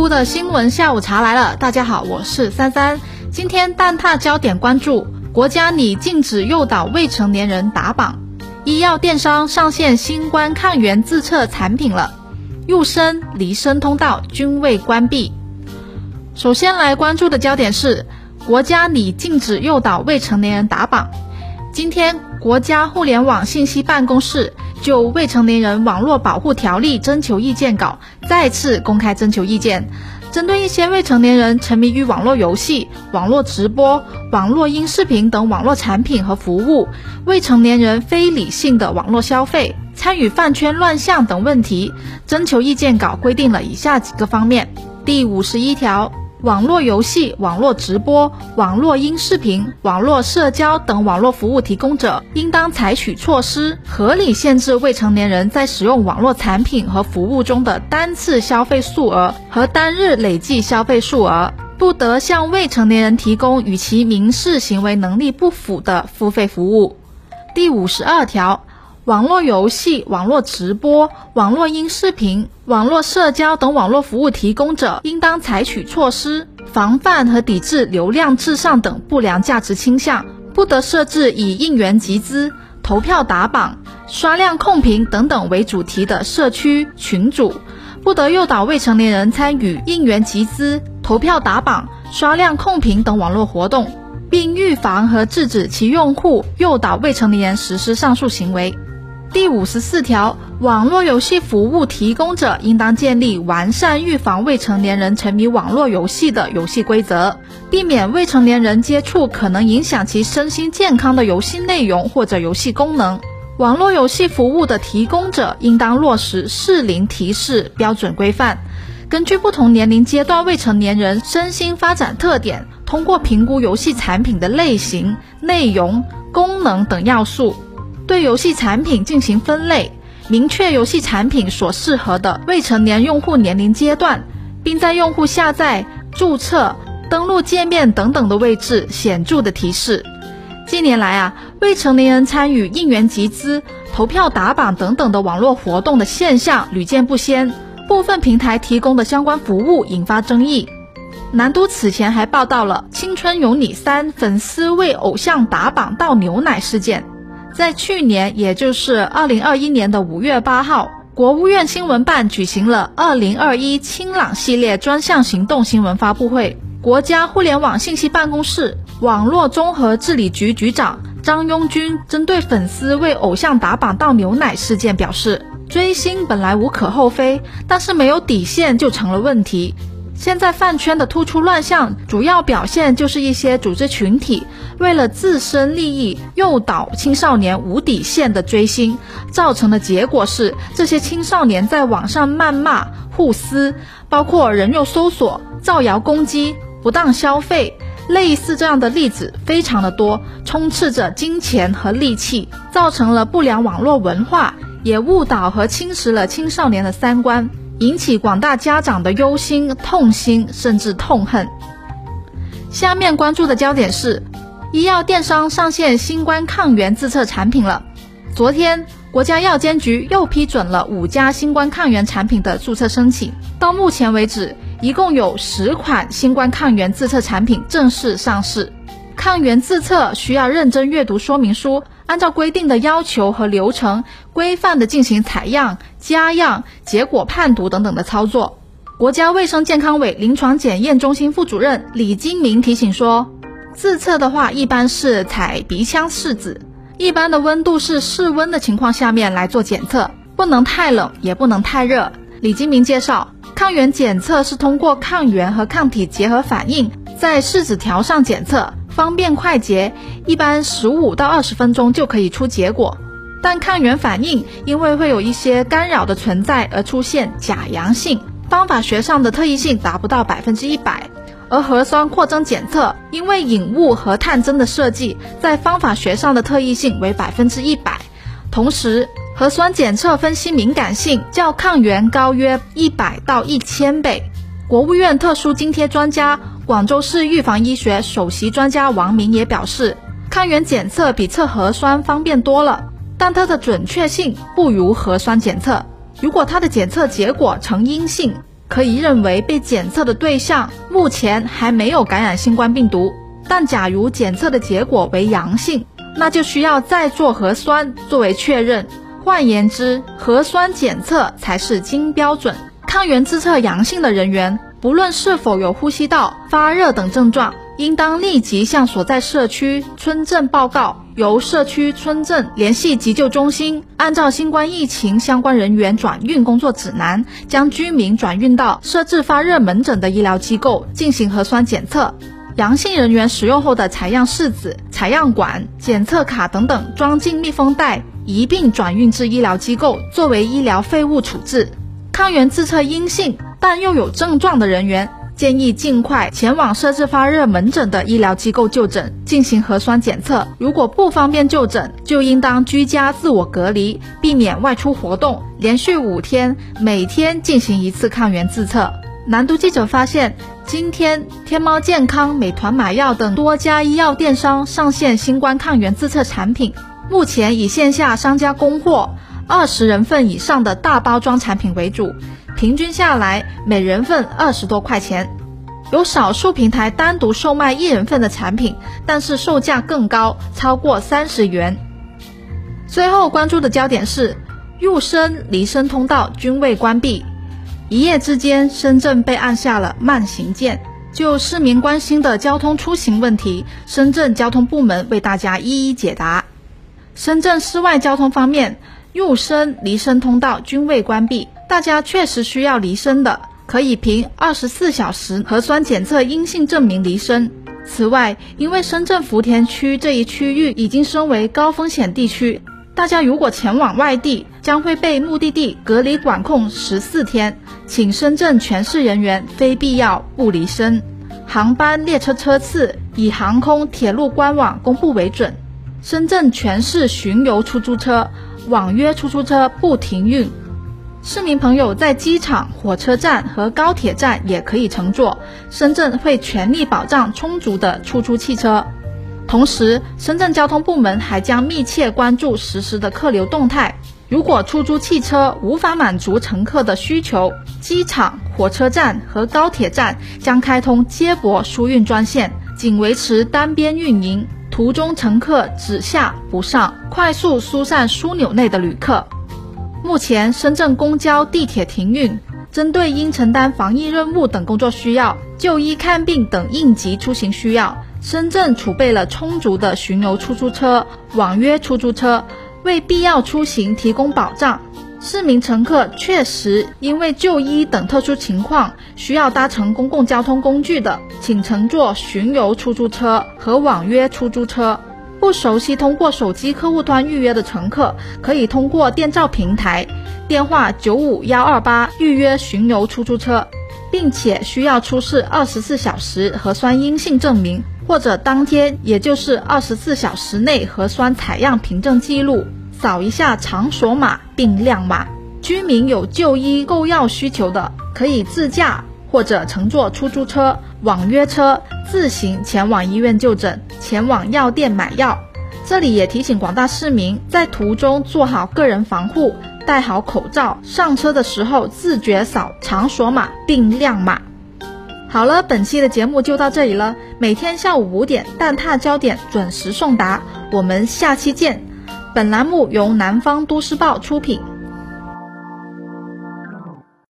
乎的新闻下午茶来了，大家好，我是三三。今天蛋挞焦点关注：国家拟禁止诱导未成年人打榜，医药电商上线新冠抗原自测产品了，入深、离深通道均未关闭。首先来关注的焦点是，国家拟禁止诱导未成年人打榜。今天，国家互联网信息办公室。就《未成年人网络保护条例》征求意见稿再次公开征求意见，针对一些未成年人沉迷于网络游戏、网络直播、网络音视频等网络产品和服务，未成年人非理性的网络消费、参与饭圈乱象等问题，征求意见稿规定了以下几个方面：第五十一条。网络游戏、网络直播、网络音视频、网络社交等网络服务提供者，应当采取措施，合理限制未成年人在使用网络产品和服务中的单次消费数额和单日累计消费数额，不得向未成年人提供与其民事行为能力不符的付费服务。第五十二条。网络游戏、网络直播、网络音视频、网络社交等网络服务提供者，应当采取措施，防范和抵制流量至上等不良价值倾向，不得设置以应援集资、投票打榜、刷量控评等等为主题的社区群组，不得诱导未成年人参与应援集资、投票打榜、刷量控评等网络活动，并预防和制止其用户诱导未成年人实施上述行为。第五十四条，网络游戏服务提供者应当建立完善预防未成年人沉迷网络游戏的游戏规则，避免未成年人接触可能影响其身心健康的游戏内容或者游戏功能。网络游戏服务的提供者应当落实适龄提示标准规范，根据不同年龄阶段未成年人身心发展特点，通过评估游戏产品的类型、内容、功能等要素。对游戏产品进行分类，明确游戏产品所适合的未成年用户年龄阶段，并在用户下载、注册、登录界面等等的位置显著的提示。近年来啊，未成年人参与应援集资、投票打榜等等的网络活动的现象屡见不鲜，部分平台提供的相关服务引发争议。南都此前还报道了《青春有你三》粉丝为偶像打榜倒牛奶事件。在去年，也就是二零二一年的五月八号，国务院新闻办举行了二零二一清朗系列专项行动新闻发布会。国家互联网信息办公室网络综合治理局局长张拥军针对粉丝为偶像打榜倒牛奶事件表示，追星本来无可厚非，但是没有底线就成了问题。现在饭圈的突出乱象，主要表现就是一些组织群体为了自身利益诱导青少年无底线的追星，造成的结果是这些青少年在网上谩骂、互撕，包括人肉搜索、造谣攻击、不当消费，类似这样的例子非常的多，充斥着金钱和戾气，造成了不良网络文化，也误导和侵蚀了青少年的三观。引起广大家长的忧心、痛心，甚至痛恨。下面关注的焦点是，医药电商上线新冠抗原自测产品了。昨天，国家药监局又批准了五家新冠抗原产品的注册申请。到目前为止，一共有十款新冠抗原自测产品正式上市。抗原自测需要认真阅读说明书。按照规定的要求和流程，规范的进行采样、加样、结果判读等等的操作。国家卫生健康委临床检验中心副主任李金明提醒说，自测的话一般是采鼻腔试纸，一般的温度是室温的情况下面来做检测，不能太冷，也不能太热。李金明介绍，抗原检测是通过抗原和抗体结合反应，在试纸条上检测。方便快捷，一般十五到二十分钟就可以出结果。但抗原反应因为会有一些干扰的存在而出现假阳性，方法学上的特异性达不到百分之一百。而核酸扩增检测因为引物和探针的设计，在方法学上的特异性为百分之一百。同时，核酸检测分析敏感性较抗原高约一百到一千倍。国务院特殊津贴专家。广州市预防医学首席专家王明也表示，抗原检测比测核酸方便多了，但它的准确性不如核酸检测。如果它的检测结果呈阴性，可以认为被检测的对象目前还没有感染新冠病毒。但假如检测的结果为阳性，那就需要再做核酸作为确认。换言之，核酸检测才是金标准。抗原自测阳性的人员，不论是否有呼吸道发热等症状，应当立即向所在社区村镇报告，由社区村镇联系急救中心，按照新冠疫情相关人员转运工作指南，将居民转运到设置发热门诊的医疗机构进行核酸检测。阳性人员使用后的采样试纸、采样管、检测卡等等，装进密封袋，一并转运至医疗机构作为医疗废物处置。抗原自测阴性但又有症状的人员，建议尽快前往设置发热门诊的医疗机构就诊，进行核酸检测。如果不方便就诊，就应当居家自我隔离，避免外出活动，连续五天，每天进行一次抗原自测。南都记者发现，今天天猫健康、美团买药等多家医药电商上线新冠抗原自测产品，目前以线下商家供货二十人份以上的大包装产品为主，平均下来每人份二十多块钱。有少数平台单独售卖一人份的产品，但是售价更高，超过三十元。最后关注的焦点是，入深离深通道均未关闭。一夜之间，深圳被按下了慢行键。就市民关心的交通出行问题，深圳交通部门为大家一一解答。深圳市外交通方面，入深、离深通道均未关闭，大家确实需要离深的，可以凭二十四小时核酸检测阴性证明离深。此外，因为深圳福田区这一区域已经升为高风险地区。大家如果前往外地，将会被目的地隔离管控十四天，请深圳全市人员非必要不离深。航班列车车次以航空、铁路官网公布为准。深圳全市巡游出租车、网约出租车不停运。市民朋友在机场、火车站和高铁站也可以乘坐，深圳会全力保障充足的出租汽车。同时，深圳交通部门还将密切关注实时的客流动态。如果出租汽车无法满足乘客的需求，机场、火车站和高铁站将开通接驳疏运专线，仅维持单边运营，途中乘客只下不上，快速疏散枢纽内的旅客。目前，深圳公交、地铁停运，针对应承担防疫任务等工作需要、就医看病等应急出行需要。深圳储备了充足的巡游出租车、网约出租车，为必要出行提供保障。市民乘客确实因为就医等特殊情况需要搭乘公共交通工具的，请乘坐巡游出租车和网约出租车。不熟悉通过手机客户端预约的乘客，可以通过电召平台电话九五幺二八预约巡游出租车，并且需要出示二十四小时核酸阴性证明。或者当天，也就是二十四小时内核酸采样凭证记录，扫一下场所码并亮码。居民有就医购药需求的，可以自驾或者乘坐出租车、网约车自行前往医院就诊，前往药店买药。这里也提醒广大市民，在途中做好个人防护，戴好口罩，上车的时候自觉扫场所码并亮码。好了，本期的节目就到这里了。每天下午五点，蛋挞焦点准时送达，我们下期见。本栏目由南方都市报出品。